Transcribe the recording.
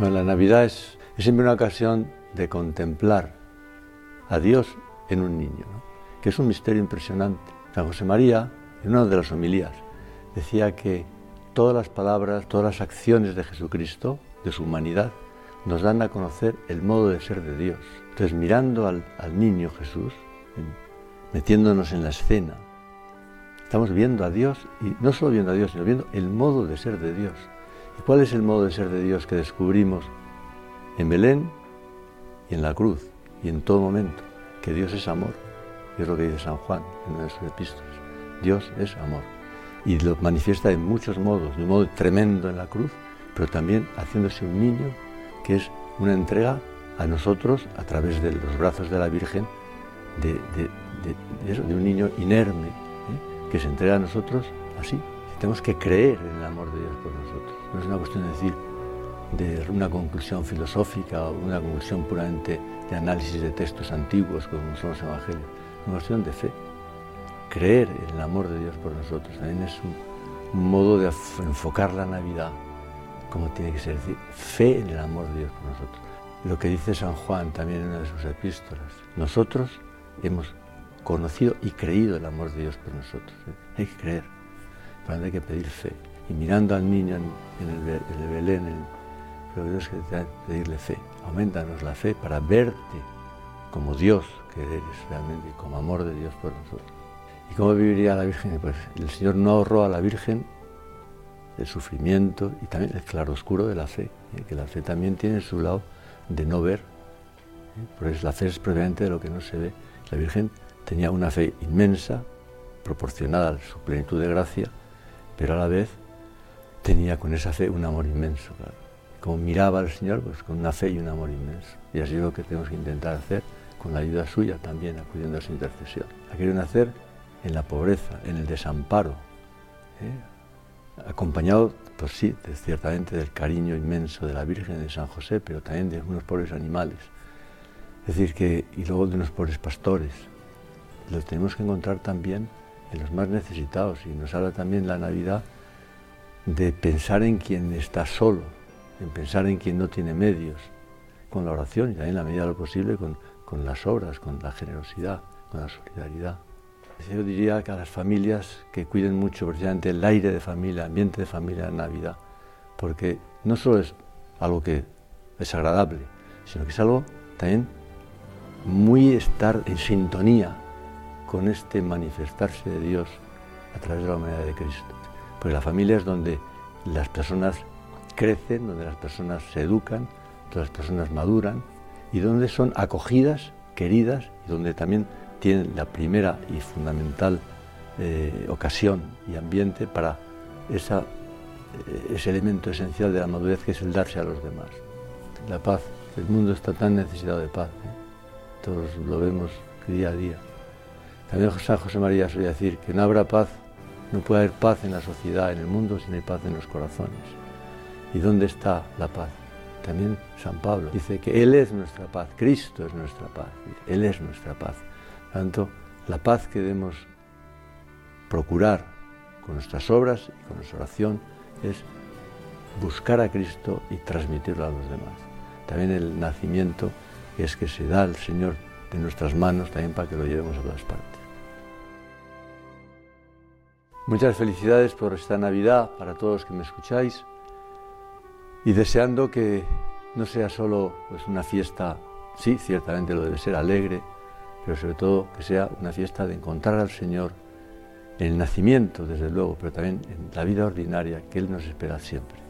Bueno, la Navidad es, siempre una ocasión de contemplar a Dios en un niño, que es un misterio impresionante. San José María, en una de las homilías, decía que todas las palabras, todas las acciones de Jesucristo, de su humanidad, nos dan a conocer el modo de ser de Dios. Entonces, mirando al, al niño Jesús, metiéndonos en la escena, estamos viendo a Dios y no solo viendo a Dios, sino viendo el modo de ser de Dios. ¿Y cuál es el modo de ser de Dios que descubrimos en Belén y en la cruz y en todo momento? Que Dios es amor. Es lo que dice San Juan en una de sus epístolas. Dios es amor. Y lo manifiesta en muchos modos, de un modo tremendo en la cruz, pero también haciéndose un niño, que es una entrega a nosotros a través de los brazos de la Virgen, de, de, un niño inerme, ¿eh? que se entrega a nosotros así. Tenemos que creer en el amor de Dios por nosotros. No es una cuestión de decir de una conclusión filosófica o una conclusión puramente de análisis de textos antiguos como son los evangelios. Es una cuestión de fe. Creer en el amor de Dios por nosotros también es un, modo de enfocar la Navidad como tiene que ser, fe en el amor de Dios por nosotros. Lo que dice San Juan también en una de sus epístolas, nosotros hemos conocido y creído el amor de Dios por nosotros. Hay que creer, pero hay que pedir fe. Y mirando al niño en, el, Belén, lo que Dios que pedirle fe. Aumentanos la fe para verte como Dios que eres realmente como amor de Dios por nosotros. ¿Y cómo viviría la Virgen? Pues el Señor no ahorró a la Virgen el sufrimiento y también el claroscuro de la fe, ¿eh? que la fe también tiene su lado de no ver, ¿eh? pues la fe es propiamente de lo que no se ve. La Virgen tenía una fe inmensa, proporcionada a su plenitud de gracia, pero a la vez tenía con esa fe un amor inmenso. Como miraba al Señor, pues con una fe y un amor inmenso. Y así es lo que tenemos que intentar hacer con la ayuda suya también, acudiendo a su intercesión. Ha querido nacer en la pobreza, en el desamparo, ¿eh? acompañado, pues sí, ciertamente del cariño inmenso de la Virgen de San José, pero también de unos pobres animales. Es decir, que, y luego de unos pobres pastores. Los tenemos que encontrar también en los más necesitados. Y nos habla también la Navidad de pensar en quien está solo, en pensar en quien no tiene medios, con la oración y también en la medida de lo posible con, con las obras, con la generosidad, con la solidaridad. Yo diría que a las familias que cuiden mucho precisamente el aire de familia, el ambiente de familia en Navidad, porque no solo es algo que es agradable, sino que es algo también muy estar en sintonía con este manifestarse de Dios a través de la humanidad de Cristo. Porque la familia es donde las personas crecen, donde las personas se educan, donde las personas maduran y donde son acogidas, queridas y donde también tienen la primera y fundamental eh, ocasión y ambiente para esa, eh, ese elemento esencial de la madurez que es el darse a los demás. La paz, el mundo está tan necesitado de paz, ¿eh? todos lo vemos día a día. También San José María suele decir que no habrá paz, no puede haber paz en la sociedad, en el mundo, si no hay paz en los corazones. ¿Y dónde está la paz? También San Pablo dice que Él es nuestra paz, Cristo es nuestra paz, Él es nuestra paz tanto, la paz que debemos procurar con nuestras obras y con nuestra oración es buscar a Cristo y transmitirlo a los demás. También el nacimiento es que se da al Señor de nuestras manos también para que lo llevemos a todas partes. Muchas felicidades por esta Navidad para todos los que me escucháis y deseando que no sea solo pues, una fiesta, sí, ciertamente lo debe ser alegre, pero sobre todo que sea una fiesta de encontrar al Señor en el nacimiento, desde luego, pero también en la vida ordinaria que Él nos espera siempre.